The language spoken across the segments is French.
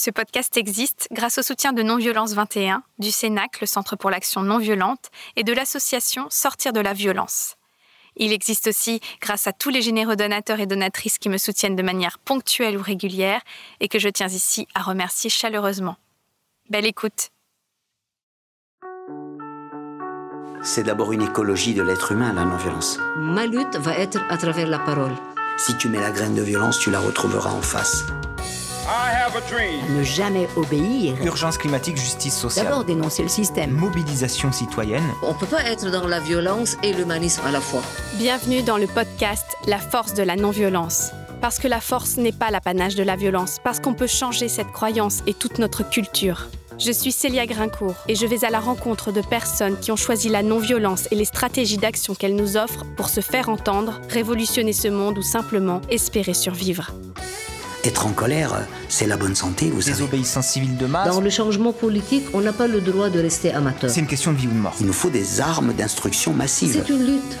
Ce podcast existe grâce au soutien de Non-Violence 21, du CENAC, le Centre pour l'action non violente, et de l'association Sortir de la violence. Il existe aussi grâce à tous les généreux donateurs et donatrices qui me soutiennent de manière ponctuelle ou régulière et que je tiens ici à remercier chaleureusement. Belle écoute. C'est d'abord une écologie de l'être humain, la non-violence. Ma lutte va être à travers la parole. Si tu mets la graine de violence, tu la retrouveras en face. Ne jamais obéir. Urgence climatique, justice sociale. D'abord dénoncer le système. Mobilisation citoyenne. On ne peut pas être dans la violence et l'humanisme à la fois. Bienvenue dans le podcast La force de la non-violence. Parce que la force n'est pas l'apanage de la violence, parce qu'on peut changer cette croyance et toute notre culture. Je suis Célia Grincourt et je vais à la rencontre de personnes qui ont choisi la non-violence et les stratégies d'action qu'elle nous offre pour se faire entendre, révolutionner ce monde ou simplement espérer survivre. Être en colère, c'est la bonne santé, vous savez. Désobéissance civile de masse. Dans le changement politique, on n'a pas le droit de rester amateur. C'est une question de vie ou de mort. Il nous faut des armes d'instruction massive. C'est une lutte.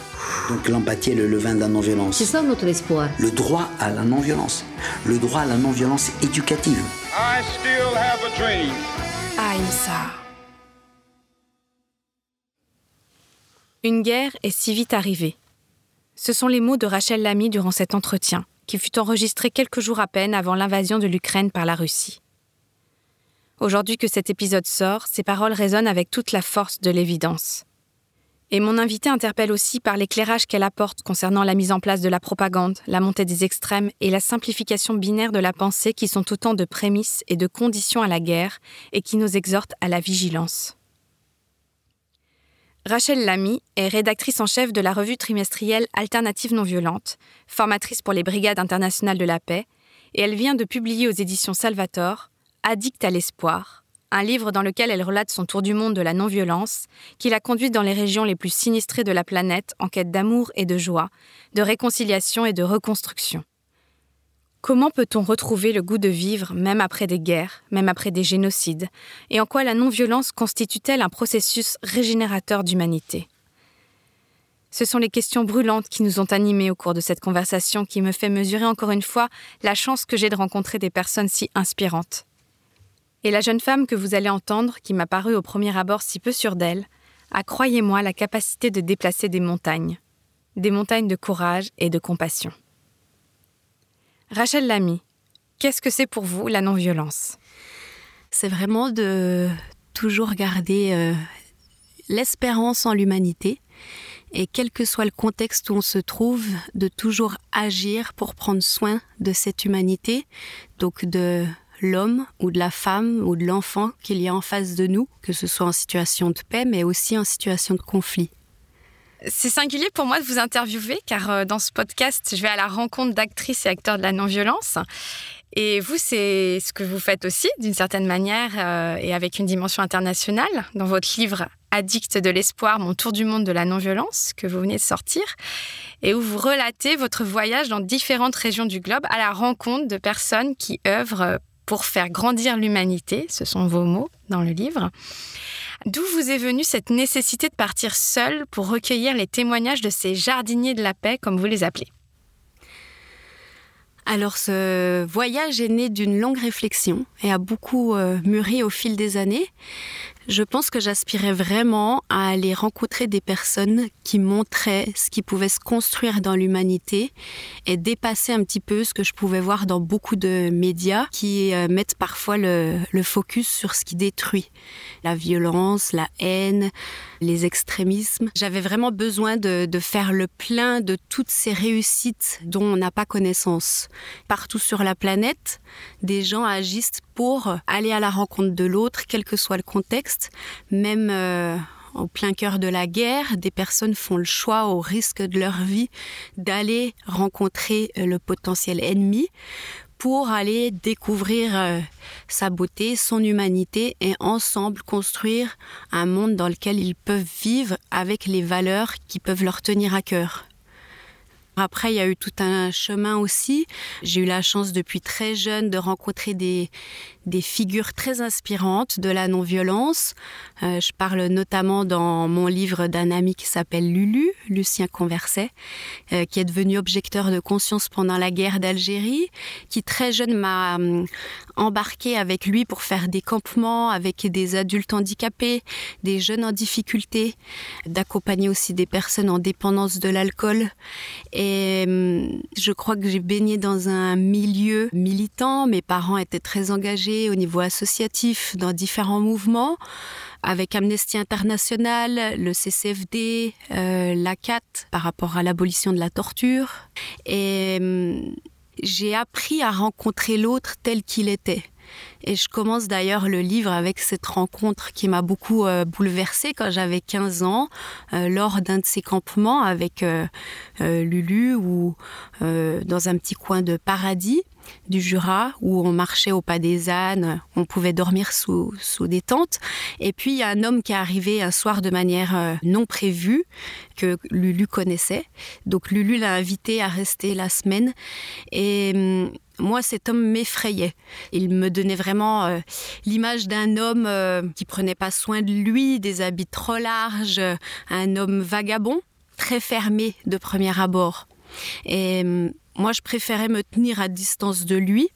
Donc l'empathie est le levain de la non-violence. C'est ça notre espoir. Le droit à la non-violence. Le droit à la non-violence éducative. I still have a dream. Ahimsa. Une guerre est si vite arrivée. Ce sont les mots de Rachel Lamy durant cet entretien, qui fut enregistré quelques jours à peine avant l'invasion de l'Ukraine par la Russie. Aujourd'hui que cet épisode sort, ces paroles résonnent avec toute la force de l'évidence. Et mon invité interpelle aussi par l'éclairage qu'elle apporte concernant la mise en place de la propagande, la montée des extrêmes et la simplification binaire de la pensée qui sont autant de prémices et de conditions à la guerre et qui nous exhortent à la vigilance. Rachel Lamy est rédactrice en chef de la revue trimestrielle Alternative non violente, formatrice pour les Brigades internationales de la paix, et elle vient de publier aux éditions Salvator Addict à l'espoir, un livre dans lequel elle relate son tour du monde de la non-violence, qui l'a conduite dans les régions les plus sinistrées de la planète en quête d'amour et de joie, de réconciliation et de reconstruction. Comment peut-on retrouver le goût de vivre même après des guerres, même après des génocides, et en quoi la non-violence constitue-t-elle un processus régénérateur d'humanité? Ce sont les questions brûlantes qui nous ont animés au cours de cette conversation qui me fait mesurer encore une fois la chance que j'ai de rencontrer des personnes si inspirantes. Et la jeune femme que vous allez entendre, qui m'a paru au premier abord si peu sûre d'elle, a, croyez-moi, la capacité de déplacer des montagnes. Des montagnes de courage et de compassion. Rachel Lamy, qu'est-ce que c'est pour vous la non-violence? C'est vraiment de toujours garder euh, l'espérance en l'humanité. Et quel que soit le contexte où on se trouve, de toujours agir pour prendre soin de cette humanité, donc de l'homme ou de la femme ou de l'enfant qu'il y a en face de nous, que ce soit en situation de paix, mais aussi en situation de conflit. C'est singulier pour moi de vous interviewer car euh, dans ce podcast, je vais à la rencontre d'actrices et acteurs de la non-violence. Et vous, c'est ce que vous faites aussi, d'une certaine manière, euh, et avec une dimension internationale, dans votre livre Addict de l'espoir, mon tour du monde de la non-violence, que vous venez de sortir, et où vous relatez votre voyage dans différentes régions du globe à la rencontre de personnes qui œuvrent pour faire grandir l'humanité, ce sont vos mots dans le livre. D'où vous est venue cette nécessité de partir seul pour recueillir les témoignages de ces jardiniers de la paix, comme vous les appelez? Alors ce voyage est né d'une longue réflexion et a beaucoup euh, mûri au fil des années. Je pense que j'aspirais vraiment à aller rencontrer des personnes qui montraient ce qui pouvait se construire dans l'humanité et dépasser un petit peu ce que je pouvais voir dans beaucoup de médias qui euh, mettent parfois le, focus sur ce qui détruit. La violence, la haine, les extrémismes. J'avais vraiment besoin de, de faire le plein de toutes ces réussites dont on n'a pas connaissance. Partout sur la planète, des gens agissent pour aller à la rencontre de l'autre, quel que soit le contexte, même euh, au plein cœur de la guerre, des personnes font le choix au risque de leur vie d'aller rencontrer euh, le potentiel ennemi pour aller découvrir euh, sa beauté, son humanité et ensemble construire un monde dans lequel ils peuvent vivre avec les valeurs qui peuvent leur tenir à cœur. Après, il y a eu tout un chemin aussi. J'ai eu la chance depuis très jeune de rencontrer des, des figures très inspirantes de la non-violence. Euh, je parle notamment dans mon livre d'un ami qui s'appelle Lulu, Lucien Converset, euh, qui est devenu objecteur de conscience pendant la guerre d'Algérie, qui très jeune m'a hum, embarqué avec lui pour faire des campements avec des adultes handicapés, des jeunes en difficulté, d'accompagner aussi des personnes en dépendance de l'alcool. Et hum, je crois que j'ai baigné dans un milieu militant. Mes parents étaient très engagés au niveau associatif dans différents mouvements avec Amnesty International, le CCFD, euh, l'ACAT par rapport à l'abolition de la torture. Et hum, j'ai appris à rencontrer l'autre tel qu'il était. Et je commence d'ailleurs le livre avec cette rencontre qui m'a beaucoup euh, bouleversée quand j'avais 15 ans, euh, lors d'un de ces campements avec euh, Lulu ou dans un petit coin de paradis du Jura où on marchait au pas des ânes, on pouvait dormir sous, des tentes. Et puis il y a un homme qui est arrivé un soir de manière non prévue que Lulu connaissait. Donc Lulu l'a invité à rester la semaine et hum, moi, cet homme m'effrayait. Il me donnait vraiment euh, l'image d'un homme euh, qui prenait pas soin de lui, des habits trop larges, un homme vagabond, très fermé de premier abord. Et hum, moi, je préférais me tenir à distance de lui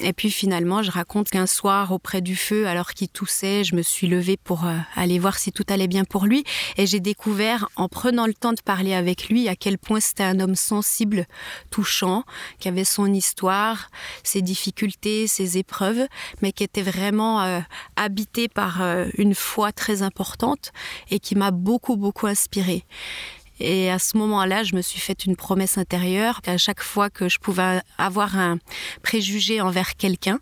et puis finalement, je raconte qu'un soir, auprès du feu, alors qu'il toussait, je me suis levée pour euh, aller voir si tout allait bien pour lui. Et j'ai découvert, en prenant le temps de parler avec lui, à quel point c'était un homme sensible, touchant, qui avait son histoire, ses difficultés, ses épreuves, mais qui était vraiment euh, habité par euh, une foi très importante et qui m'a beaucoup, beaucoup inspirée. Et à ce moment-là, je me suis fait une promesse intérieure qu'à chaque fois que je pouvais avoir un préjugé envers quelqu'un,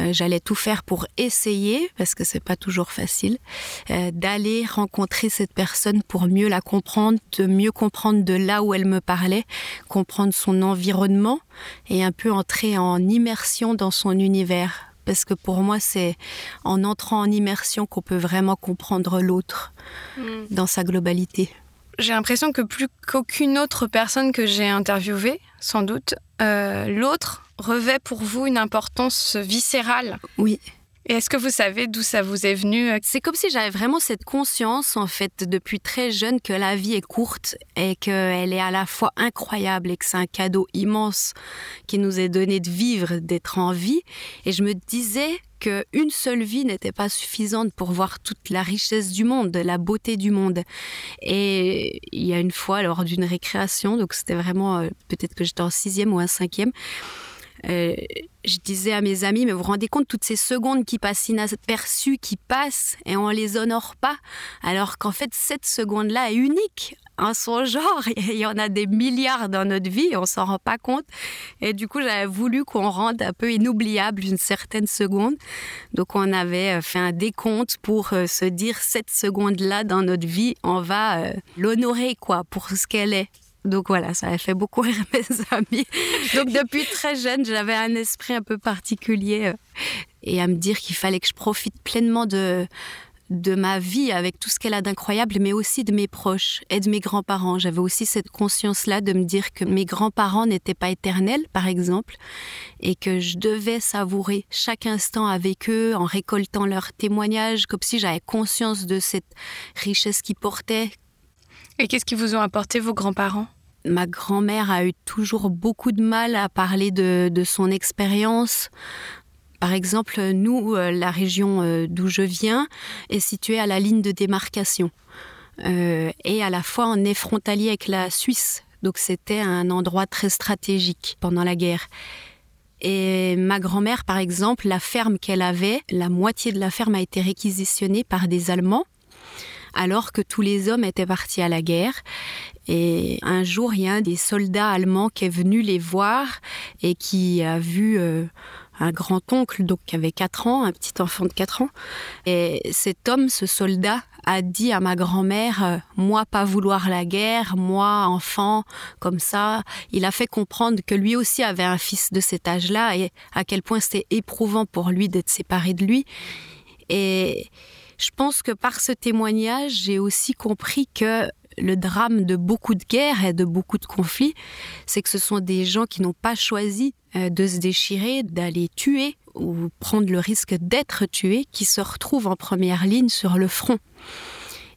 euh, j'allais tout faire pour essayer, parce que c'est pas toujours facile, euh, d'aller rencontrer cette personne pour mieux la comprendre, de mieux comprendre de là où elle me parlait, comprendre son environnement et un peu entrer en immersion dans son univers. Parce que pour moi, c'est en entrant en immersion qu'on peut vraiment comprendre l'autre mm. dans sa globalité j'ai l'impression que plus qu'aucune autre personne que j'ai interviewée, sans doute, euh, l'autre revêt pour vous une importance viscérale. Oui. Et est-ce que vous savez d'où ça vous est venu? C'est comme si j'avais vraiment cette conscience, en fait, depuis très jeune, que la vie est courte et qu'elle est à la fois incroyable et que c'est un cadeau immense qui nous est donné de vivre, d'être en vie. Et je me disais qu'une seule vie n'était pas suffisante pour voir toute la richesse du monde, la beauté du monde. Et il y a une fois, lors d'une récréation, donc c'était vraiment, euh, peut-être que j'étais en sixième ou en cinquième, euh, je disais à mes amis, mais vous vous rendez compte toutes ces secondes qui passent inaperçues, qui passent et on les honore pas, alors qu'en fait cette seconde-là est unique en son genre. Il y en a des milliards dans notre vie, on s'en rend pas compte. Et du coup, j'avais voulu qu'on rende un peu inoubliable une certaine seconde. Donc, on avait euh, fait un décompte pour euh, se dire cette seconde-là dans notre vie, on va euh, l'honorer quoi pour ce qu'elle est. Donc voilà, ça a fait beaucoup rire mes amis. Donc depuis très jeune, j'avais un esprit un peu particulier et à me dire qu'il fallait que je profite pleinement de, de ma vie avec tout ce qu'elle a d'incroyable, mais aussi de mes proches et de mes grands-parents. J'avais aussi cette conscience-là de me dire que mes grands-parents n'étaient pas éternels, par exemple, et que je devais savourer chaque instant avec eux en récoltant leurs témoignages, comme si j'avais conscience de cette richesse qu'ils portaient. Et qu'est-ce qui vous ont apporté vos grands-parents? Ma grand-mère a eu toujours beaucoup de mal à parler de, de son expérience. Par exemple, nous, euh, la région euh, d'où je viens est située à la ligne de démarcation. Euh, et à la fois on est frontalier avec la Suisse. Donc c'était un endroit très stratégique pendant la guerre. Et ma grand-mère, par exemple, la ferme qu'elle avait, la moitié de la ferme a été réquisitionnée par des Allemands, alors que tous les hommes étaient partis à la guerre. Et un jour, il y a un des soldats allemands qui est venu les voir et qui a vu un grand-oncle, donc qui avait 4 ans, un petit enfant de 4 ans. Et cet homme, ce soldat, a dit à ma grand-mère, euh, moi pas vouloir la guerre, moi enfant, comme ça. Il a fait comprendre que lui aussi avait un fils de cet âge-là et à quel point c'était éprouvant pour lui d'être séparé de lui. Et je pense que par ce témoignage, j'ai aussi compris que le drame de beaucoup de guerres et de beaucoup de conflits, c'est que ce sont des gens qui n'ont pas choisi euh, de se déchirer, d'aller tuer ou prendre le risque d'être tués, qui se retrouvent en première ligne sur le front.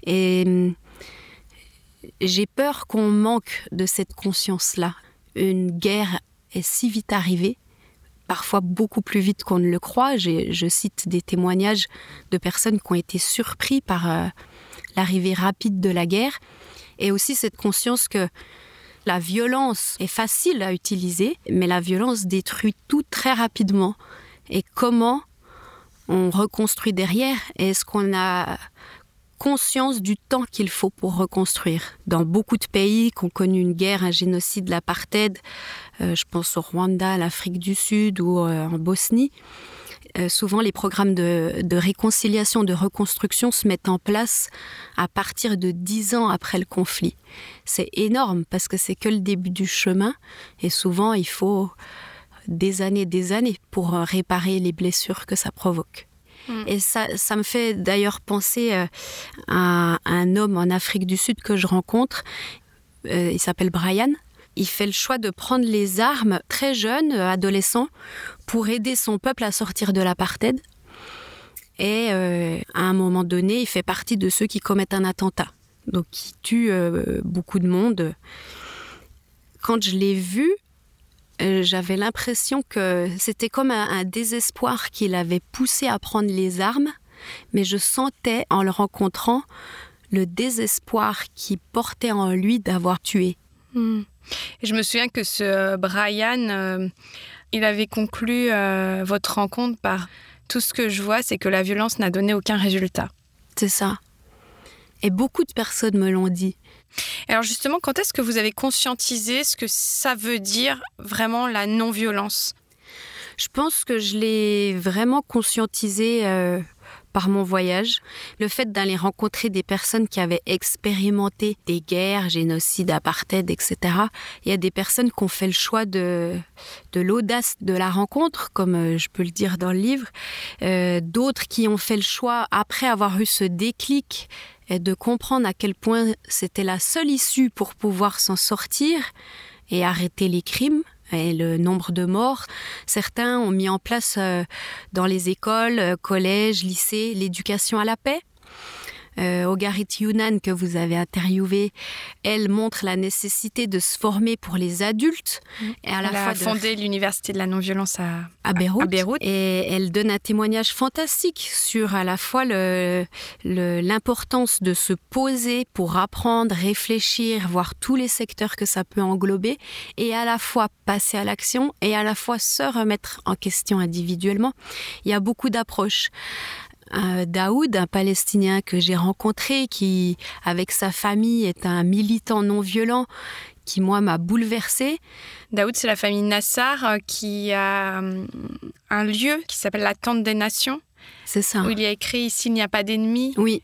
Et j'ai peur qu'on manque de cette conscience-là. Une guerre est si vite arrivée parfois beaucoup plus vite qu'on ne le croit. Je cite des témoignages de personnes qui ont été surpris par euh, l'arrivée rapide de la guerre et aussi cette conscience que la violence est facile à utiliser, mais la violence détruit tout très rapidement. Et comment on reconstruit derrière? Est-ce qu'on a conscience du temps qu'il faut pour reconstruire? Dans beaucoup de pays qui ont connu une guerre, un génocide, l'apartheid, euh, je pense au Rwanda, l'Afrique du Sud ou euh, en Bosnie, euh, souvent les programmes de, de, réconciliation, de reconstruction se mettent en place à partir de dix ans après le conflit. C'est énorme parce que c'est que le début du chemin et souvent il faut des années, des années pour réparer les blessures que ça provoque. Mm. Et ça, ça me fait d'ailleurs penser euh, à un homme en Afrique du Sud que je rencontre. Euh, il s'appelle Brian. Il fait le choix de prendre les armes très jeune, euh, adolescent, pour aider son peuple à sortir de l'apartheid. Et à un moment donné, il fait partie de ceux qui commettent un attentat, donc qui tue beaucoup de monde. Quand je l'ai vu, euh, j'avais l'impression que c'était comme un, désespoir qui l'avait poussé à prendre les armes, mais je sentais en le rencontrant le désespoir qui portait en lui d'avoir tué. Hmm. je me souviens que ce Brian, euh, il avait conclu euh, votre rencontre par tout ce que je vois, c'est que la violence n'a donné aucun résultat. C'est ça. Et beaucoup de personnes me l'ont dit. Alors justement, quand est-ce que vous avez conscientisé ce que ça veut dire vraiment la non-violence? Je pense que je l'ai vraiment conscientisé euh, par mon voyage. Le fait d'aller rencontrer des personnes qui avaient expérimenté des guerres, génocides, apartheid, etc. Il y a des personnes qui ont fait le choix de, de l'audace de la rencontre, comme euh, je peux le dire dans le livre. Euh, d'autres qui ont fait le choix, après avoir eu ce déclic, et de comprendre à quel point c'était la seule issue pour pouvoir s'en sortir et arrêter les crimes et le nombre de morts. Certains ont mis en place euh, dans les écoles, euh, collèges, lycées, l'éducation à la paix euh, Ogarit Yunan que vous avez interviewé, elle montre la nécessité de se former pour les adultes. Et à la elle a fondé l'université de la non-violence à, à, Beyrouth. Et elle donne un témoignage fantastique sur à la fois l'importance le, de se poser pour apprendre, réfléchir, voir tous les secteurs que ça peut englober, et à la fois passer à l'action et à la fois se remettre en question individuellement. Il y a beaucoup d'approches. Daoud, un Palestinien que j'ai rencontré, qui, avec sa famille, est un militant non violent, qui, moi, m'a bouleversé. Daoud, c'est la famille Nassar euh, qui a euh, un lieu qui s'appelle la Tente des Nations. C'est ça. Où il y a écrit Ici, il n'y a pas d'ennemis. Oui.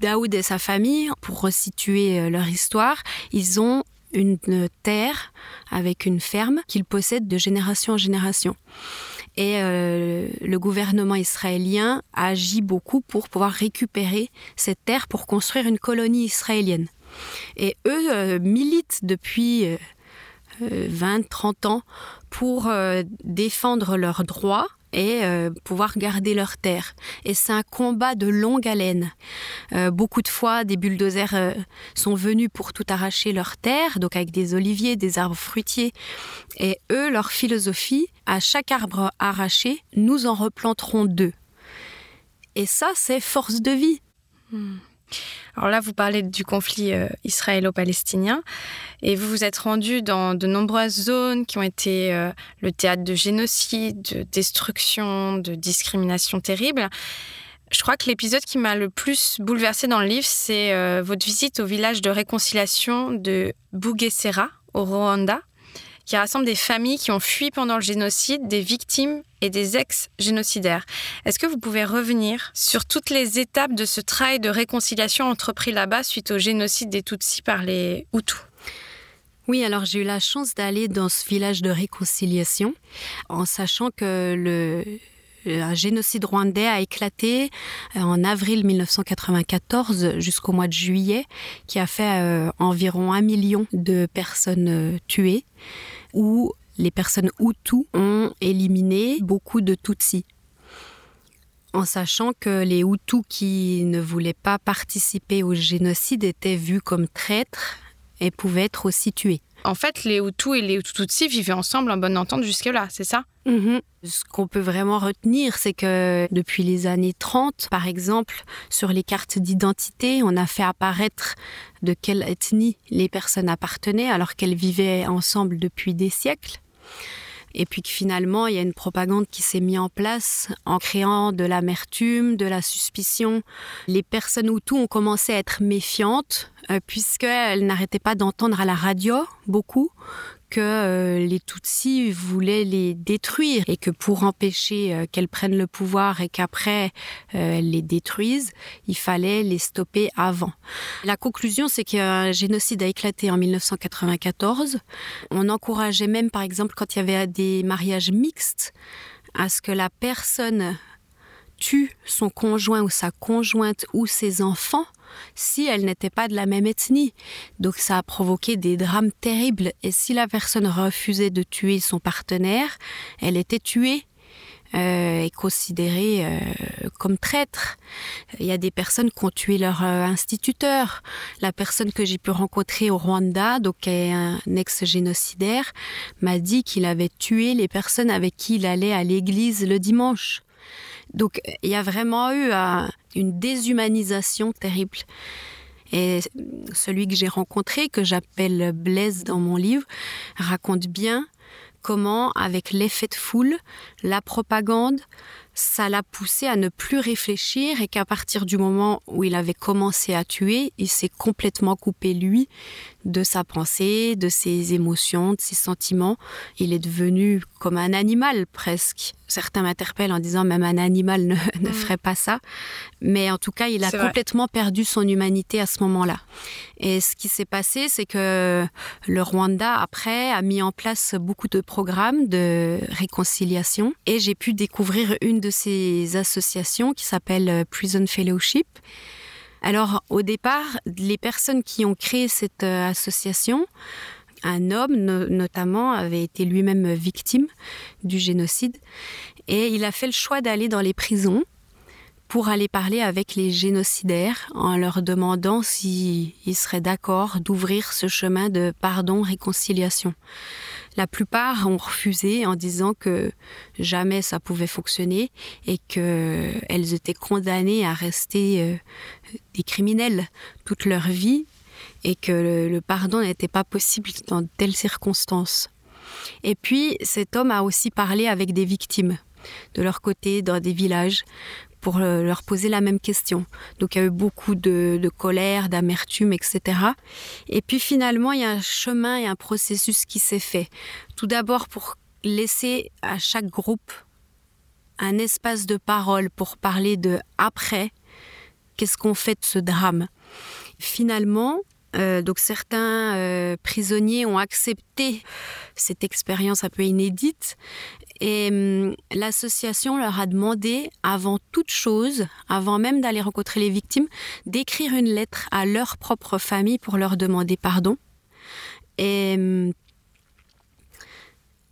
Daoud et sa famille, pour resituer euh, leur histoire, ils ont une terre avec une ferme qu'ils possèdent de génération en génération. Et euh, le gouvernement israélien agit beaucoup pour pouvoir récupérer cette terre pour construire une colonie israélienne. Et eux euh, militent depuis 20-30 euh, ans pour défendre leurs droits et euh, pouvoir garder leur terre. Et c'est un combat de longue haleine. Euh, beaucoup de fois, des bulldozers euh, sont venus pour tout arracher leur terre, donc avec des oliviers, des arbres fruitiers. Et eux, leur philosophie, à chaque arbre arraché, nous en replanterons deux. Et ça, c'est force de vie. Hmm. Alors là, vous parlez du conflit euh, israélo-palestinien et vous vous êtes rendu dans de nombreuses zones qui ont été euh, le théâtre de génocide, de destruction, de discrimination terrible. Je crois que l'épisode qui m'a le plus bouleversé dans le livre, c'est euh, votre visite au village de réconciliation de Bugesera, au Rwanda, qui rassemble des familles qui ont fui pendant le génocide, des victimes et des ex-génocidaires. Est-ce que vous pouvez revenir sur toutes les étapes de ce travail de réconciliation entrepris là-bas suite au génocide des Tutsis par les Hutus? Oui, alors j'ai eu la chance d'aller dans ce village de réconciliation en sachant que le un génocide rwandais a éclaté en avril 1994 jusqu'au mois de juillet, qui a fait environ un million de personnes tuées, où les personnes Hutus ont éliminé beaucoup de Tutsis en sachant que les Hutus qui ne voulaient pas participer au génocide étaient vus comme traîtres et pouvaient être aussi tués. En fait, les Hutus et les Tutsis vivaient ensemble en bonne entente jusque-là, c'est ça? Mhm. Ce qu'on peut vraiment retenir, c'est que depuis les années 30, par exemple, sur les cartes d'identité, on a fait apparaître de quelle ethnie les personnes appartenaient alors qu'elles vivaient ensemble depuis des siècles et puis que finalement il y a une propagande qui s'est mise en place en créant de l'amertume, de la suspicion. Les personnes Hutus ont commencé à être méfiantes euh, puisqu'elles n'arrêtaient pas d'entendre à la radio beaucoup que euh, les Tutsis voulaient les détruire et que pour empêcher euh, qu'elles prennent le pouvoir et qu'après euh, elles les détruisent, il fallait les stopper avant. La conclusion, c'est qu'un génocide a éclaté en 1994. On encourageait même, par exemple, quand il y avait des mariages mixtes, à ce que la personne tue son conjoint ou sa conjointe ou ses enfants si elle n'était pas de la même ethnie. Donc ça a provoqué des drames terribles. Et si la personne refusait de tuer son partenaire, elle était tuée. Euh, et considérée euh, comme traître. Il y a des personnes qui ont tué leur euh, instituteur. La personne que j'ai pu rencontrer au Rwanda, donc est un ex-génocidaire, m'a dit qu'il avait tué les personnes avec qui il allait à l'église le dimanche. Donc il y a vraiment eu euh, une déshumanisation terrible. Et celui que j'ai rencontré, que j'appelle Blaise dans mon livre, raconte bien comment, avec l'effet de foule, la propagande, ça l'a poussé à ne plus réfléchir et qu'à partir du moment où il avait commencé à tuer, il s'est complètement coupé, lui, de sa pensée, de ses émotions, de ses sentiments. Il est devenu comme un animal presque. Certains m'interpellent en disant même un animal ne, mm. ferait pas ça. Mais en tout cas, il a complètement perdu son humanité à ce moment-là. Et ce qui s'est passé, c'est que le Rwanda, après, a mis en place beaucoup de programmes de réconciliation. Et j'ai pu découvrir une de ces associations qui s'appelle Prison Fellowship. Alors au départ, les personnes qui ont créé cette euh, association, un homme notamment avait été lui-même victime du génocide. Et il a fait le choix d'aller dans les prisons pour aller parler avec les génocidaires en leur demandant s'ils seraient d'accord d'ouvrir ce chemin de pardon-réconciliation. La plupart ont refusé en disant que jamais ça pouvait fonctionner et qu'elles étaient condamnées à rester euh, des criminels toute leur vie et que le pardon n'était pas possible dans telles circonstances. Et puis cet homme a aussi parlé avec des victimes de leur côté dans des villages pour euh, leur poser la même question. Donc il y a eu beaucoup de, colère, d'amertume, etc. Et puis finalement, il y a un chemin et un processus qui s'est fait. Tout d'abord pour laisser à chaque groupe un espace de parole pour parler de après, qu'est-ce qu'on fait de ce drame? Finalement, euh, donc certains euh, prisonniers ont accepté cette expérience un peu inédite et hum, l'association leur a demandé, avant toute chose, avant même d'aller rencontrer les victimes, d'écrire une lettre à leur propre famille pour leur demander pardon. Et hum,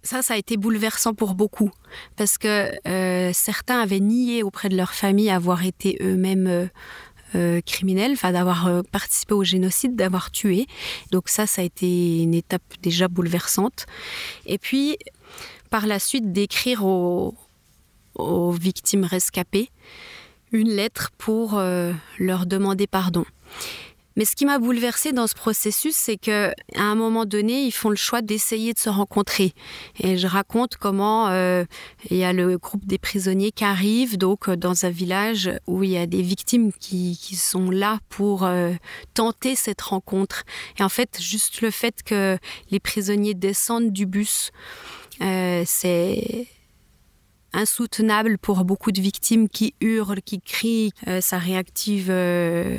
ça, ça a été bouleversant pour beaucoup, parce que euh, certains avaient nié auprès de leur famille avoir été eux-mêmes euh, criminels, enfin d'avoir euh, participé au génocide, d'avoir tué. Donc ça, ça a été une étape déjà bouleversante. Et puis, par la suite, d'écrire aux, victimes rescapées une lettre pour euh, leur demander pardon. Mais ce qui m'a bouleversée dans ce processus, c'est que à un moment donné, ils font le choix d'essayer de se rencontrer. Et je raconte comment euh, il y a le groupe des prisonniers qui arrive donc euh, dans un village où il y a des victimes qui, sont là pour euh, tenter cette rencontre. Et en fait, juste le fait que les prisonniers descendent du bus, c'est insoutenable pour beaucoup de victimes qui hurlent, qui crient. Euh, ça réactive euh,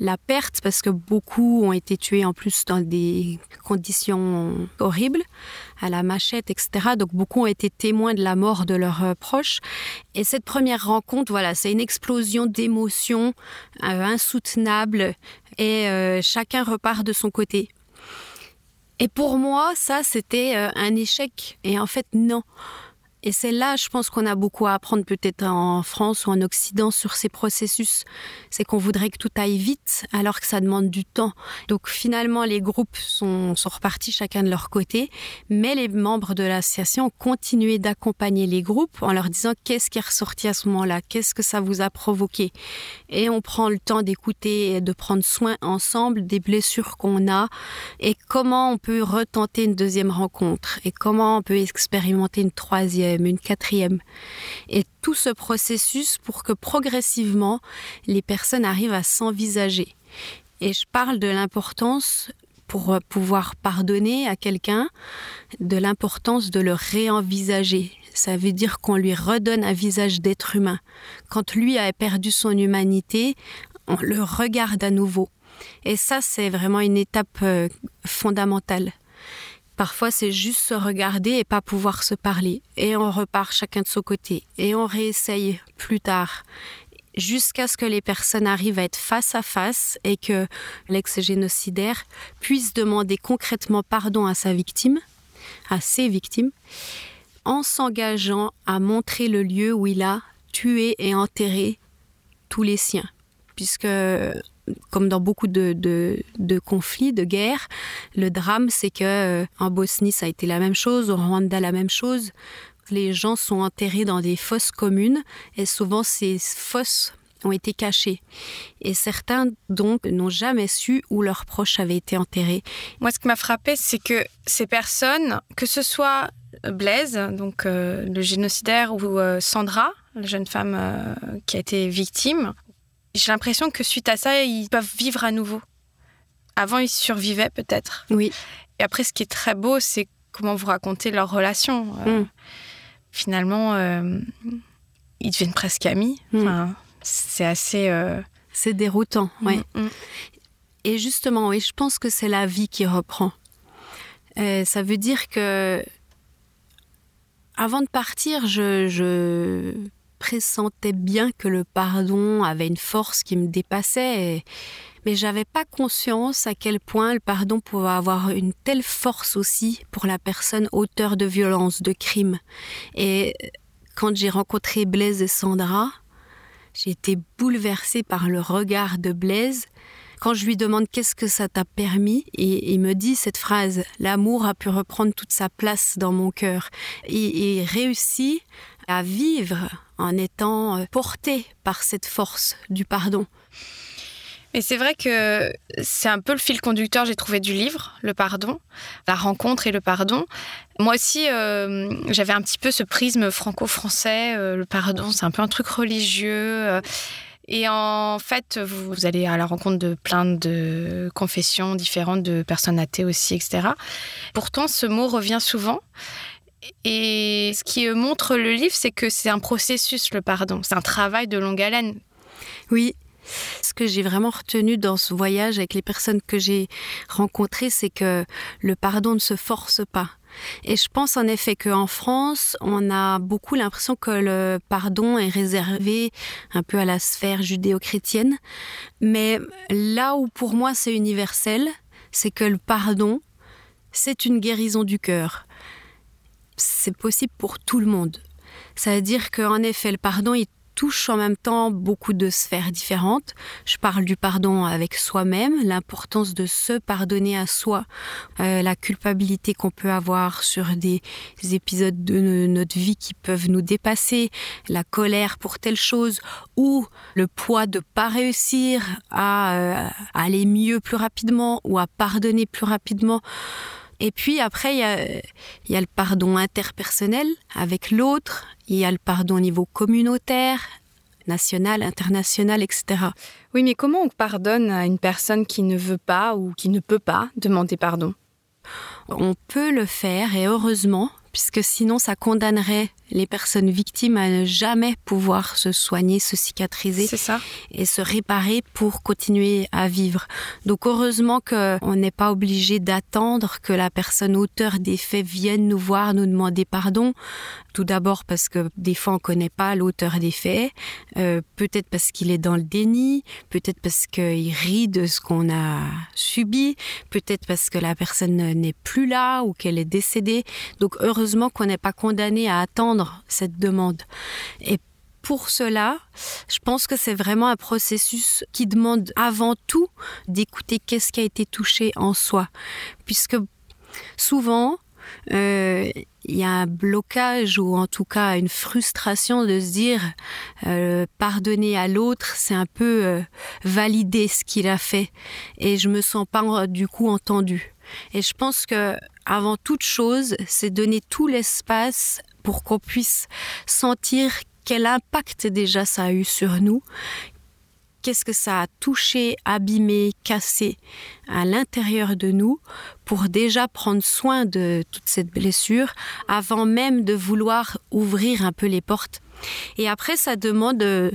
la perte parce que beaucoup ont été tués en plus dans des conditions horribles, à la machette, etc. Donc beaucoup ont été témoins de la mort de leurs euh, proches. Et cette première rencontre, voilà, c'est une explosion d'émotions insoutenables et chacun repart de son côté. Et pour moi, ça, c'était un échec. Et en fait, non. Et c'est là, je pense qu'on a beaucoup à apprendre peut-être en France ou en Occident sur ces processus. C'est qu'on voudrait que tout aille vite alors que ça demande du temps. Donc finalement, les groupes sont, sont repartis chacun de leur côté, mais les membres de l'association ont continué d'accompagner les groupes en leur disant qu'est-ce qui est ressorti à ce moment-là, qu'est-ce que ça vous a provoqué? Et on prend le temps d'écouter et de prendre soin ensemble des blessures qu'on a et comment on peut retenter une deuxième rencontre et comment on peut expérimenter une troisième une quatrième. Et tout ce processus pour que progressivement les personnes arrivent à s'envisager. Et je parle de l'importance pour pouvoir pardonner à quelqu'un, de l'importance de le réenvisager. Ça veut dire qu'on lui redonne un visage d'être humain. Quand lui a perdu son humanité, on le regarde à nouveau. Et ça, c'est vraiment une étape euh, fondamentale. Parfois, c'est juste se regarder et pas pouvoir se parler. Et on repart chacun de son côté. Et on réessaye plus tard. Jusqu'à ce que les personnes arrivent à être face à face et que l'ex-génocidaire puisse demander concrètement pardon à sa victime, à ses victimes, en s'engageant à montrer le lieu où il a tué et enterré tous les siens. Puisque comme dans beaucoup de, conflits, de guerres, le drame, c'est que euh, en Bosnie, ça a été la même chose, au Rwanda, la même chose. Les gens sont enterrés dans des fosses communes et souvent ces fosses ont été cachées. Et certains, donc, n'ont jamais su où leurs proches avaient été enterrés. Moi, ce qui m'a frappé, c'est que ces personnes, que ce soit Blaise, donc euh, le génocidaire, ou euh, Sandra, la jeune femme qui a été victime, j'ai l'impression que suite à ça, ils peuvent vivre à nouveau. Avant, ils survivaient peut-être. Oui. Et après, ce qui est très beau, c'est comment vous racontez leur relation. Euh, mm. Finalement, euh, ils deviennent presque amis. Mm. c'est assez. Euh, c'est déroutant, mm, oui. Et justement, oui, je pense que c'est la vie qui reprend. ça veut dire que avant de partir, je, je pressentais bien que le pardon avait une force qui me dépassait, mais j'avais pas conscience à quel point le pardon pouvait avoir une telle force aussi pour la personne auteur de violence, de crime. Et quand j'ai rencontré Blaise et Sandra, j'ai été bouleversée par le regard de Blaise. Quand je lui demande qu'est-ce que ça t'a permis, et il me dit cette phrase L'amour a pu reprendre toute sa place dans mon cœur. Et il réussit à vivre en étant euh, porté par cette force du pardon. Et c'est vrai que c'est un peu le fil conducteur, j'ai trouvé du livre, le pardon, la rencontre et le pardon. Moi aussi, euh, j'avais un petit peu ce prisme franco-français, euh, le pardon, c'est un peu un truc religieux. et en fait, vous, vous, allez à la rencontre de plein de confessions différentes, de personnes athées aussi, etc. Pourtant, ce mot revient souvent. Et ce qui montre le livre, c'est que c'est un processus, le pardon. C'est un travail de longue haleine. Oui. Ce que j'ai vraiment retenu dans ce voyage avec les personnes que j'ai rencontrées, c'est que le pardon ne se force pas. Et je pense en effet qu'en France, on a beaucoup l'impression que le pardon est réservé un peu à la sphère judéo-chrétienne. Mais là où pour moi c'est universel, c'est que le pardon, c'est une guérison du cœur c'est possible pour tout le monde. Ça veut dire qu'en effet, le pardon, il touche en même temps beaucoup de sphères différentes. Je parle du pardon avec soi-même, l'importance de se pardonner à soi, euh, la culpabilité qu'on peut avoir sur des, épisodes de notre vie qui peuvent nous dépasser, la colère pour telle chose, ou le poids de pas réussir à euh, aller mieux plus rapidement ou à pardonner plus rapidement. Et puis après, il y a, le pardon interpersonnel avec l'autre, il y a le pardon au niveau communautaire, national, international, etc. Oui, mais comment on pardonne à une personne qui ne veut pas ou qui ne peut pas demander pardon? On peut le faire, et heureusement, puisque sinon ça condamnerait les personnes victimes à ne jamais pouvoir se soigner, se cicatriser ça. et se réparer pour continuer à vivre. Donc heureusement qu'on n'est pas obligé d'attendre que la personne auteur des faits vienne nous voir, nous demander pardon. Tout d'abord parce que des fois on connaît pas l'auteur des faits, euh, peut-être parce qu'il est dans le déni, peut-être parce qu'il rit de ce qu'on a subi, peut-être parce que la personne n'est plus là ou qu'elle est décédée. Donc heureusement qu'on n'est pas condamné à attendre cette demande. Et pour cela, je pense que c'est vraiment un processus qui demande avant tout d'écouter qu'est-ce qui a été touché en soi. Puisque souvent, euh, il y a un blocage ou en tout cas une frustration de se dire euh, pardonner à l'autre, c'est un peu euh, valider ce qu'il a fait et je me sens pas du coup entendu. Et je pense que avant toute chose, c'est donner tout l'espace pour qu'on puisse sentir quel impact déjà ça a eu sur nous, qu'est-ce que ça a touché, abîmé, cassé à l'intérieur de nous pour déjà prendre soin de toute cette blessure avant même de vouloir ouvrir un peu les portes. Et après, ça demande de,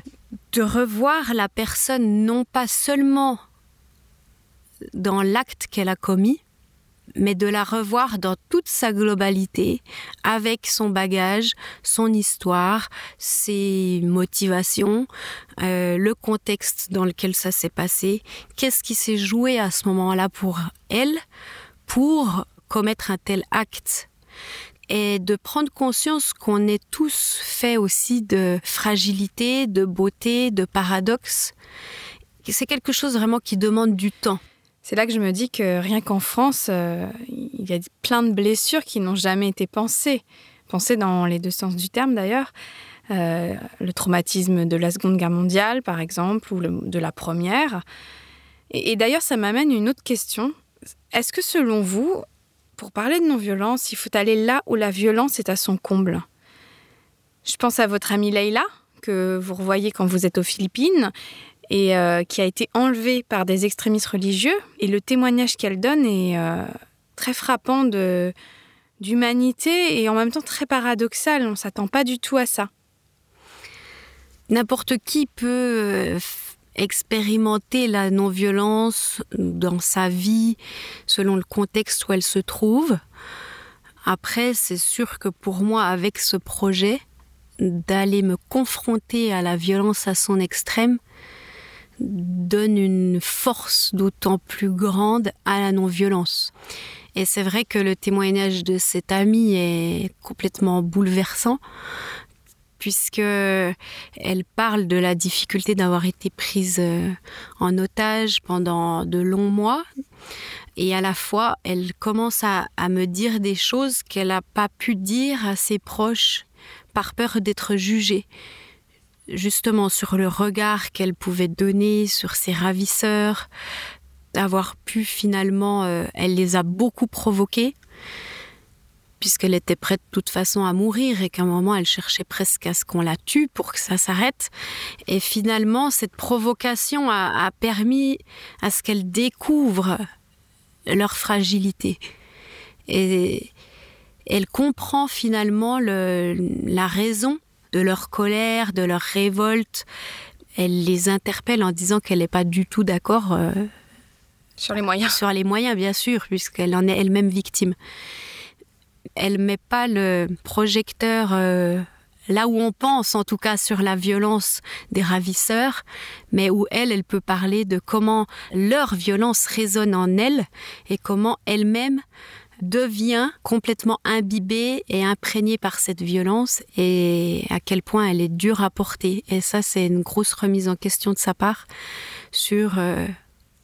revoir la personne non pas seulement dans l'acte qu'elle a commis, mais de la revoir dans toute sa globalité, avec son bagage, son histoire, ses motivations, euh, le contexte dans lequel ça s'est passé, qu'est-ce qui s'est joué à ce moment-là pour elle, pour commettre un tel acte et de prendre conscience qu'on est tous faits aussi de fragilité, de beauté, de paradoxe. C'est quelque chose vraiment qui demande du temps. C'est là que je me dis que rien qu'en France, euh, il y a plein de blessures qui n'ont jamais été pensées. Pensées dans les deux sens du terme d'ailleurs. Euh, le traumatisme de la Seconde Guerre mondiale, par exemple, ou de la Première. Et, d'ailleurs, ça m'amène une autre question. Est-ce que selon vous, pour parler de non-violence, il faut aller là où la violence est à son comble? Je pense à votre amie Leïla, que vous revoyez quand vous êtes aux Philippines, et euh, qui a été enlevée par des extrémistes religieux. Et le témoignage qu'elle donne est euh, très frappant d'humanité et en même temps très paradoxal. On ne s'attend pas du tout à ça. N'importe qui peut euh, expérimenter la non-violence dans sa vie selon le contexte où elle se trouve. Après, c'est sûr que pour moi, avec ce projet, d'aller me confronter à la violence à son extrême, donne une force d'autant plus grande à la non-violence. Et c'est vrai que le témoignage de cette amie est complètement bouleversant puisque elle parle de la difficulté d'avoir été prise euh, en otage pendant de longs mois et à la fois elle commence à, à me dire des choses qu'elle n'a pas pu dire à ses proches par peur d'être jugée justement sur le regard qu'elle pouvait donner sur ses ravisseurs, d'avoir pu finalement, euh, elle les a beaucoup provoqués, puisqu'elle était prête de toute façon à mourir et qu'à un moment elle cherchait presque à ce qu'on la tue pour que ça s'arrête. Et finalement, cette provocation a, permis à ce qu'elle découvre leur fragilité. Et elle comprend finalement le, la raison de leur colère, de leur révolte. Elle les interpelle en disant qu'elle n'est pas du tout d'accord. Euh, sur les moyens. Sur les moyens, bien sûr, puisqu'elle en est elle-même victime. Elle met pas le projecteur euh, là où on pense, en tout cas sur la violence des ravisseurs, mais où elle, elle peut parler de comment leur violence résonne en elle et comment elle-même devient complètement imbibée et imprégnée par cette violence et à quel point elle est dure à porter. Et ça, c'est une grosse remise en question de sa part sur euh,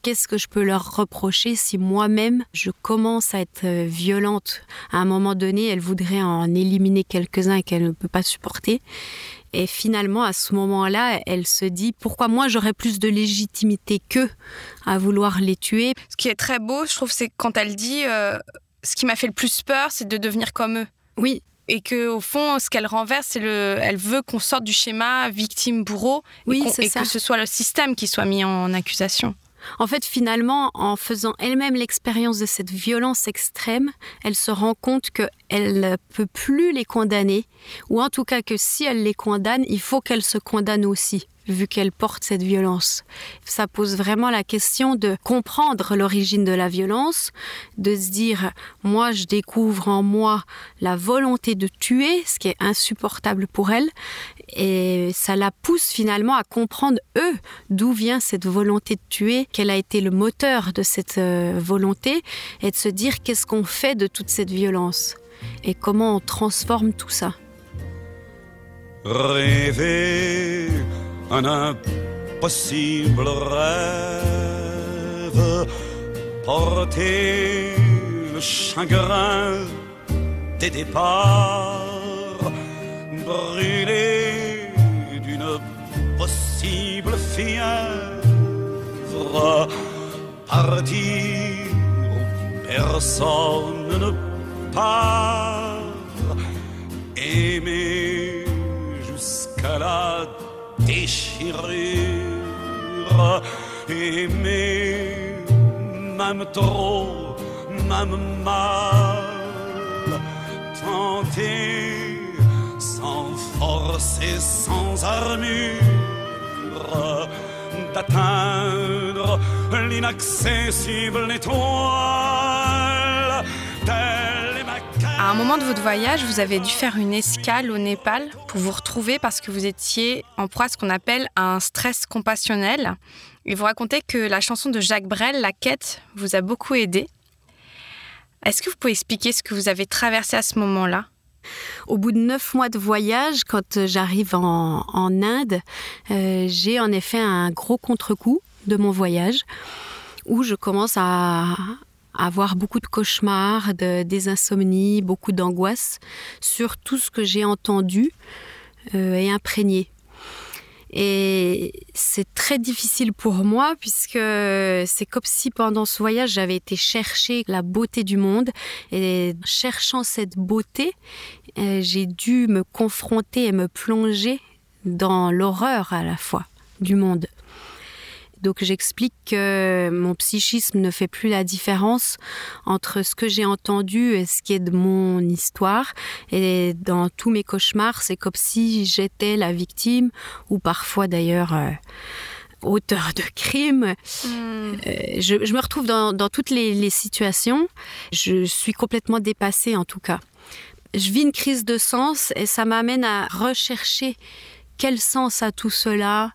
qu'est-ce que je peux leur reprocher si moi-même je commence à être euh, violente. À un moment donné, elle voudrait en éliminer quelques-uns qu'elle ne peut pas supporter. Et finalement, à ce moment-là, elle se dit pourquoi moi j'aurais plus de légitimité qu'eux à vouloir les tuer? Ce qui est très beau, je trouve, c'est quand elle dit euh, ce qui m'a fait le plus peur, c'est de devenir comme eux. Oui. Et que au fond, ce qu'elle renverse, c'est le, elle veut qu'on sorte du schéma victime-bourreau, oui, et, que ce soit le système qui soit mis en accusation. En fait, finalement, en faisant elle-même l'expérience de cette violence extrême, elle se rend compte que elle ne peut plus les condamner, ou en tout cas que si elle les condamne, il faut qu'elle se condamne aussi vu qu'elle porte cette violence. Ça pose vraiment la question de comprendre l'origine de la violence, de se dire, moi je découvre en moi la volonté de tuer, ce qui est insupportable pour elle, et ça la pousse finalement à comprendre, eux, d'où vient cette volonté de tuer, quel a été le moteur de cette euh, volonté, et de se dire qu'est-ce qu'on fait de toute cette violence, et comment on transforme tout ça. Rêver un impossible rêve, porter le chagrin des départs, brûler d'une possible fièvre, partir où personne ne part, aimer jusqu'à la déchirure, aimer, même trop, même mal, tenter force sans armure d'atteindre l'inaccessible étoile. À un moment de votre voyage, vous avez dû faire une escale au Népal pour vous retrouver parce que vous étiez en proie à ce qu'on appelle un stress compassionnel. Et vous racontez que la chanson de Jacques Brel, La Quête, vous a beaucoup aidé. Est-ce que vous pouvez expliquer ce que vous avez traversé à ce moment-là? Au bout de neuf mois de voyage, quand j'arrive en, Inde, euh, j'ai en effet un gros contre-coup de mon voyage où je commence à, avoir beaucoup de cauchemars, des insomnies, beaucoup d'angoisse sur tout ce que j'ai entendu euh, et imprégné. Et c'est très difficile pour moi puisque c'est comme si pendant ce voyage j'avais été chercher la beauté du monde et cherchant cette beauté, euh, j'ai dû me confronter et me plonger dans l'horreur à la fois du monde. Donc j'explique que mon psychisme ne fait plus la différence entre ce que j'ai entendu et ce qui est de mon histoire. Et dans tous mes cauchemars, c'est comme si j'étais la victime, ou parfois d'ailleurs... Euh, auteur de crime. Hmm. Euh, je, me retrouve dans, toutes les, situations. Je suis complètement dépassée en tout cas. Je vis une crise de sens et ça m'amène à rechercher quel sens a tout cela,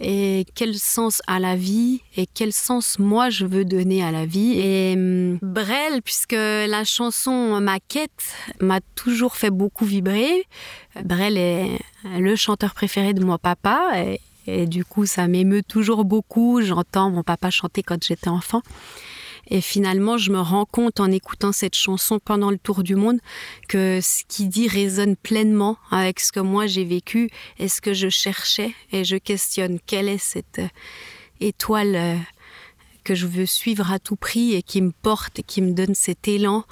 et quel sens a la vie et quel sens moi je veux donner à la vie. Et hum, Brel, puisque la chanson Ma quête m'a toujours fait beaucoup vibrer, Brel est le chanteur préféré de mon papa et du coup ça m'émeut toujours beaucoup. J'entends mon papa chanter quand j'étais enfant. Et finalement, je me rends compte en écoutant cette chanson pendant le tour du monde que ce qui dit résonne pleinement avec ce que moi j'ai vécu et ce que je cherchais. Et je questionne quelle est cette euh, étoile euh, que je veux suivre à tout prix et qui me porte et qui me donne cet élan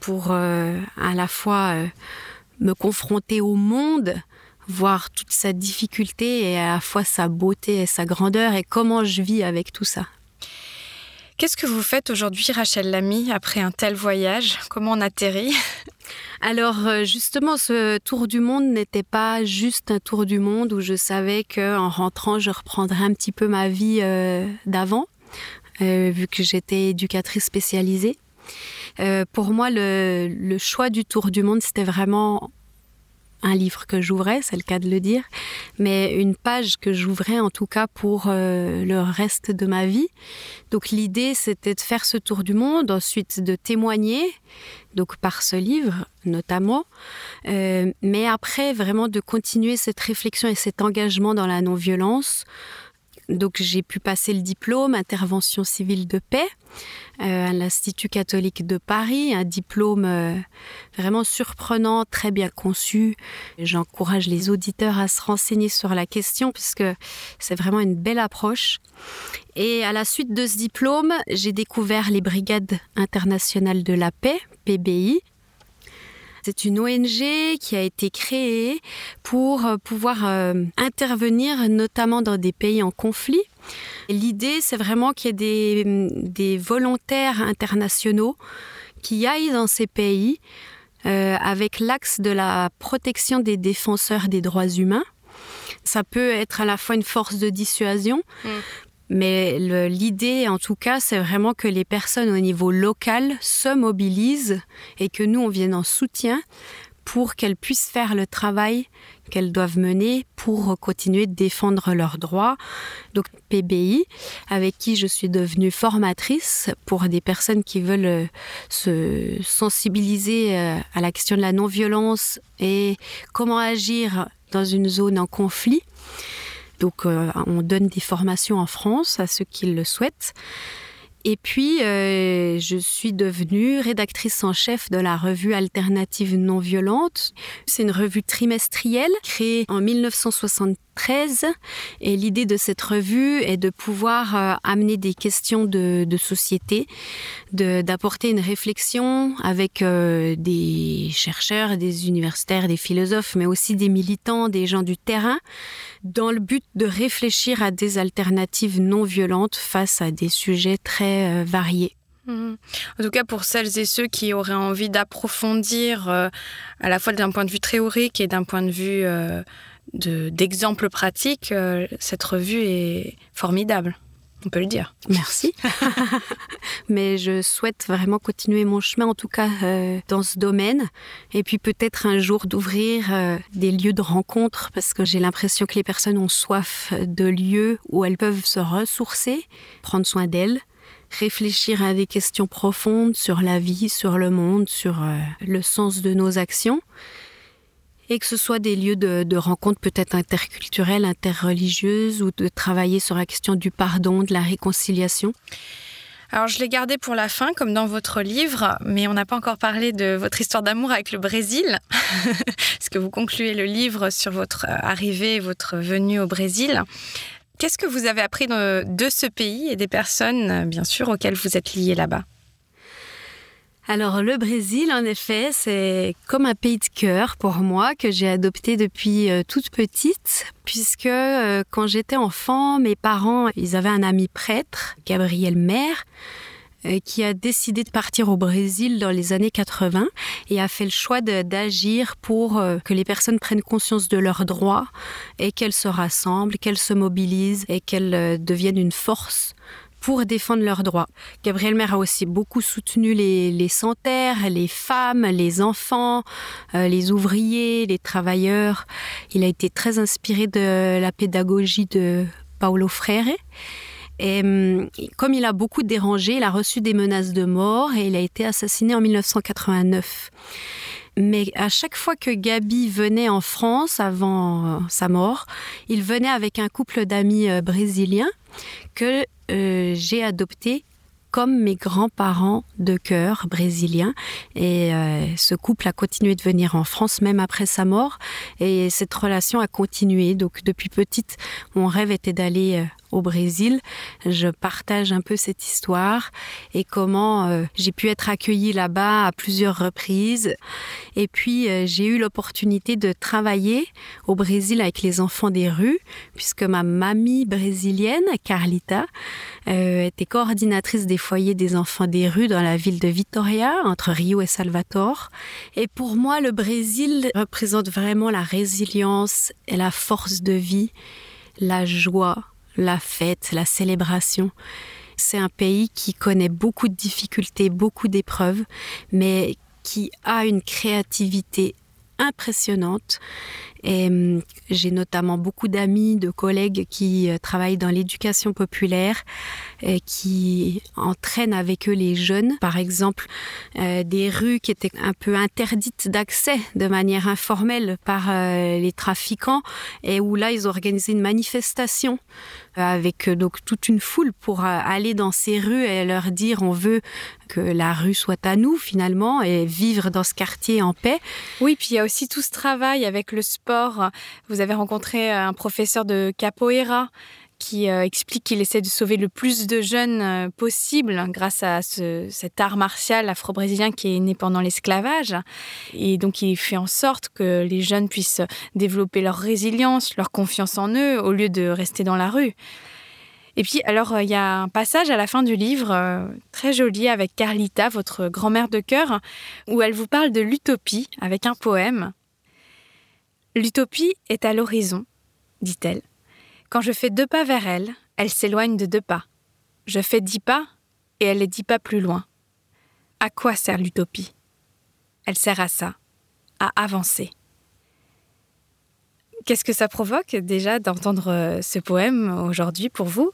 pour euh, à la fois me confronter au monde, voir toute sa difficulté et à la fois sa beauté et sa grandeur et comment je vis avec tout ça. Qu'est-ce que vous faites aujourd'hui, Rachel Lamy, après un tel voyage? Comment on atterrit? Alors euh, justement, ce tour du monde n'était pas juste un tour du monde où je savais qu'en rentrant, je reprendrais un petit peu ma vie euh, d'avant, euh, vu que j'étais éducatrice spécialisée. pour moi, le, choix du tour du monde, c'était vraiment un livre que j'ouvrais, c'est le cas de le dire, mais une page que j'ouvrais en tout cas pour euh, le reste de ma vie. Donc l'idée c'était de faire ce tour du monde, ensuite de témoigner, donc par ce livre notamment, euh, mais après vraiment de continuer cette réflexion et cet engagement dans la non-violence donc j'ai pu passer le diplôme intervention civile de paix euh, à l'Institut catholique de Paris, un diplôme euh, vraiment surprenant, très bien conçu. J'encourage les auditeurs à se renseigner sur la question puisque c'est vraiment une belle approche. Et à la suite de ce diplôme, j'ai découvert les Brigades internationales de la paix, PBI, c'est une ONG qui a été créée pour euh, pouvoir euh, intervenir notamment dans des pays en conflit. L'idée, c'est vraiment qu'il y ait des, des volontaires internationaux qui aillent dans ces pays euh, avec l'axe de la protection des défenseurs des droits humains. Ça peut être à la fois une force de dissuasion, mm. Mais l'idée, en tout cas, c'est vraiment que les personnes au niveau local se mobilisent et que nous, on vienne en soutien pour qu'elles puissent faire le travail qu'elles doivent mener pour continuer de défendre leurs droits. Donc PBI, avec qui je suis devenue formatrice pour des personnes qui veulent euh, se sensibiliser euh, à la question de la non-violence et comment agir dans une zone en conflit. Donc euh, on donne des formations en France à ceux qui le souhaitent. Et puis, euh, je suis devenue rédactrice en chef de la revue Alternative non violente. C'est une revue trimestrielle créée en 1973. Et l'idée de cette revue est de pouvoir euh, amener des questions de, société, d'apporter une réflexion avec euh, des chercheurs, des universitaires, des philosophes, mais aussi des militants, des gens du terrain dans le but de réfléchir à des alternatives non violentes face à des sujets très euh, variés. Mhm. En tout cas, pour celles et ceux qui auraient envie d'approfondir à la fois d'un point de vue théorique et d'un point de vue d'exemple pratique, cette revue est formidable on peut le dire. Merci. Mais je souhaite vraiment continuer mon chemin, en tout cas euh, dans ce domaine, et puis peut-être un jour d'ouvrir euh, des lieux de rencontre, parce que j'ai l'impression que les personnes ont soif de lieux où elles peuvent se ressourcer, prendre soin d'elles réfléchir à des questions profondes sur la vie, sur le monde, sur euh, le sens de nos actions et que ce soit des lieux de, de rencontres peut-être interculturelles, interreligieuses ou de travailler sur la question du pardon, de la réconciliation? Alors je l'ai gardé pour la fin, comme dans votre livre, mais on n'a pas encore parlé de votre histoire d'amour avec le Brésil, parce que vous concluez le livre sur votre arrivée, votre venue au Brésil. Qu'est-ce que vous avez appris de, de ce pays et des personnes, bien sûr, auxquelles vous êtes lié là-bas? Alors le Brésil, en effet, c'est comme un pays de cœur pour moi que j'ai adopté depuis euh, toute petite, puisque euh, quand j'étais enfant, mes parents, ils avaient un ami prêtre, Gabriel Maire, euh, qui a décidé de partir au Brésil dans les années 80 et a fait le choix d'agir pour que les personnes prennent conscience de leurs droits et qu'elles se rassemblent, qu'elles se mobilisent et qu'elles deviennent une force pour défendre leurs droits. Gabriel Maire a aussi beaucoup soutenu les, les les femmes, les enfants, euh, les ouvriers, les travailleurs. Il a été très inspiré de la pédagogie de Paulo Freire. Et hum, comme il a beaucoup dérangé, il a reçu des menaces de mort et il a été assassiné en 1989. Mais à chaque fois que Gabi venait en France avant euh, sa mort, il venait avec un couple d'amis euh, brésiliens que euh, j'ai adopté comme mes grands-parents de cœur brésiliens. Et euh, ce couple a continué de venir en France même après sa mort. Et cette relation a continué. Donc depuis petite, mon rêve était d'aller euh, au Brésil. Je partage un peu cette histoire et comment euh, j'ai pu être accueillie là-bas à plusieurs reprises. Et puis euh, j'ai eu l'opportunité de travailler au Brésil avec les enfants des rues, puisque ma mamie brésilienne, Carlita, euh, était coordinatrice des foyers des enfants des rues dans la ville de Vitoria, entre Rio et Salvador. Et pour moi, le Brésil représente vraiment la résilience et la force de vie, la joie, la fête, la célébration. C'est un pays qui connaît beaucoup de difficultés, beaucoup d'épreuves, mais qui a une créativité impressionnante. Et hum, j'ai notamment beaucoup d'amis, de collègues qui euh, travaillent dans l'éducation populaire, et qui entraînent avec eux les jeunes. Par exemple, euh, des rues qui étaient un peu interdites d'accès de manière informelle par euh, les trafiquants, et où là, ils ont organisé une manifestation avec donc toute une foule pour aller dans ces rues et leur dire on veut que la rue soit à nous finalement et vivre dans ce quartier en paix. Oui, puis il y a aussi tout ce travail avec le sport. Vous avez rencontré un professeur de capoeira qui euh, explique qu'il essaie de sauver le plus de jeunes euh, possible grâce à ce, cet art martial afro-brésilien qui est né pendant l'esclavage. Et donc il fait en sorte que les jeunes puissent développer leur résilience, leur confiance en eux, au lieu de rester dans la rue. Et puis, alors, euh, il y a un passage à la fin du livre, euh, très joli, avec Carlita, votre grand-mère de cœur, où elle vous parle de l'utopie avec un poème. L'utopie est à l'horizon, dit-elle. Quand je fais deux pas vers elle, elle s'éloigne de deux pas. Je fais dix pas et elle est dix pas plus loin. À quoi sert l'utopie? Elle sert à ça, à avancer. Qu'est-ce que ça provoque déjà d'entendre euh, ce poème aujourd'hui pour vous?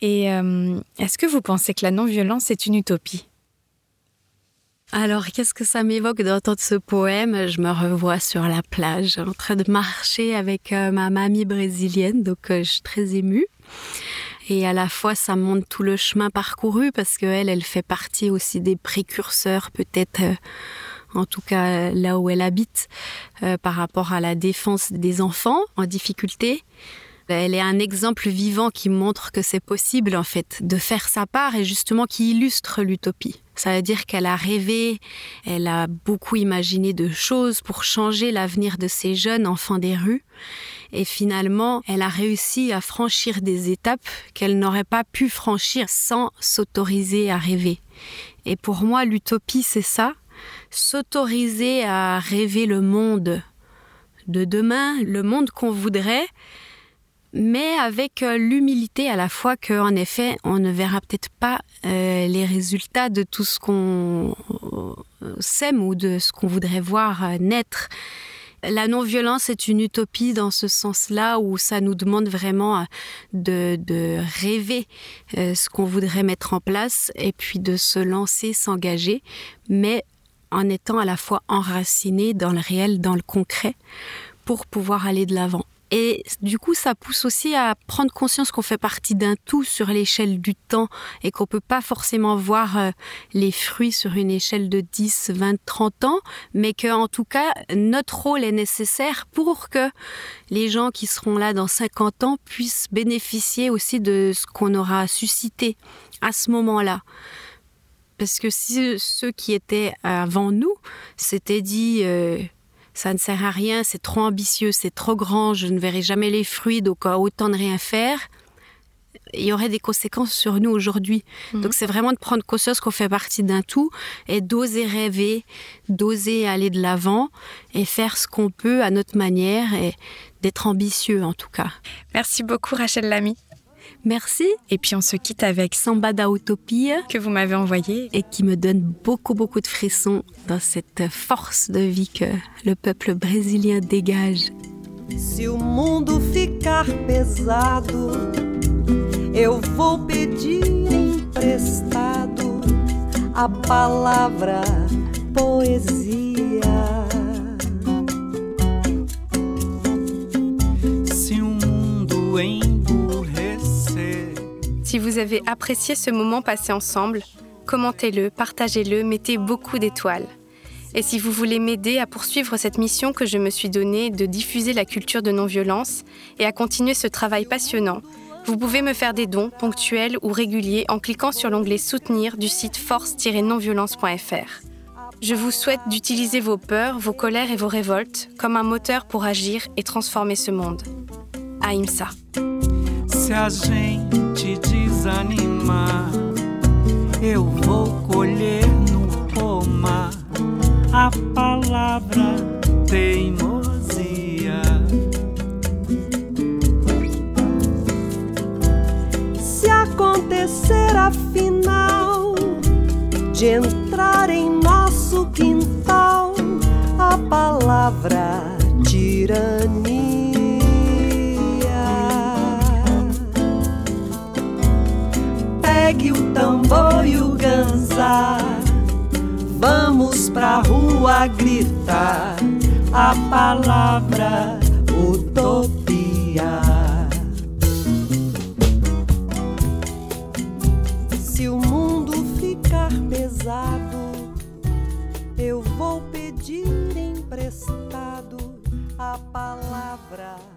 Et euh, est-ce que vous pensez que la non-violence est une utopie? Alors, qu'est-ce que ça m'évoque d'entendre ce poème? Je me revois sur la plage, en train de marcher avec euh, ma mamie brésilienne, donc je suis très émue. Et à la fois, ça montre tout le chemin parcouru parce qu'elle, elle fait partie aussi des précurseurs, peut-être en tout cas là où elle habite, euh, par rapport à la défense des enfants en difficulté. Elle est un exemple vivant qui montre que c'est possible en fait de faire sa part et justement qui illustre l'utopie. Ça veut dire qu'elle a rêvé, elle a beaucoup imaginé de choses pour changer l'avenir de ces jeunes enfants des rues et finalement elle a réussi à franchir des étapes qu'elle n'aurait pas pu franchir sans s'autoriser à rêver. Et pour moi l'utopie c'est ça, s'autoriser à rêver le monde de demain, le monde qu'on voudrait, mais avec euh, l'humilité à la fois qu'en effet, on ne verra peut-être pas euh, les résultats de tout ce qu'on euh, sème ou de ce qu'on voudrait voir naître. La non-violence est une utopie dans ce sens-là où ça nous demande vraiment de, de rêver ce qu'on voudrait mettre en place et puis de se lancer, s'engager, mais en étant à la fois enraciné dans le réel, dans le concret, pour pouvoir aller de l'avant. Et du coup, ça pousse aussi à prendre conscience qu'on fait partie d'un tout sur l'échelle du temps et qu'on peut pas forcément voir euh, les fruits sur une échelle de 10, 20, 30 ans, mais que, en tout cas, notre rôle est nécessaire pour que les gens qui seront là dans 50 ans puissent bénéficier aussi de ce qu'on aura suscité à ce moment-là. Parce que si ceux qui étaient avant nous s'étaient dit euh, ça ne sert à rien, c'est trop ambitieux, c'est trop grand, je ne verrai jamais les fruits, donc euh, autant de rien faire, il y aurait des conséquences sur nous aujourd'hui. Mhm. Donc c'est vraiment de prendre conscience qu'on fait partie d'un tout et d'oser rêver, d'oser aller de l'avant et faire ce qu'on peut à notre manière et d'être ambitieux en tout cas. Merci beaucoup Rachel Lamy. Merci. Et puis on se quitte avec Samba da Utopia que vous m'avez envoyé et qui me donne beaucoup beaucoup de frissons dans cette force de vie que le peuple brésilien dégage. Si o mundo ficar pesado, eu vou pedir emprestado a palavra poesia. Si vous avez apprécié ce moment passé ensemble, commentez-le, partagez-le, mettez beaucoup d'étoiles. Et si vous voulez m'aider à poursuivre cette mission que je me suis donnée de diffuser la culture de non-violence et à continuer ce travail passionnant, vous pouvez me faire des dons ponctuels ou réguliers en cliquant sur l'onglet Soutenir du site force-nonviolence.fr. Je vous souhaite d'utiliser vos peurs, vos colères et vos révoltes comme un moteur pour agir et transformer ce monde. Aïmsa. Desanimar, eu vou colher no pomar a palavra teimosia. Se acontecer afinal de entrar em nosso quintal a palavra tirania pegue o tambor e o ganzá. Vamos pra rua gritar a palavra utopia. Se o mundo ficar pesado, eu vou pedir emprestado a palavra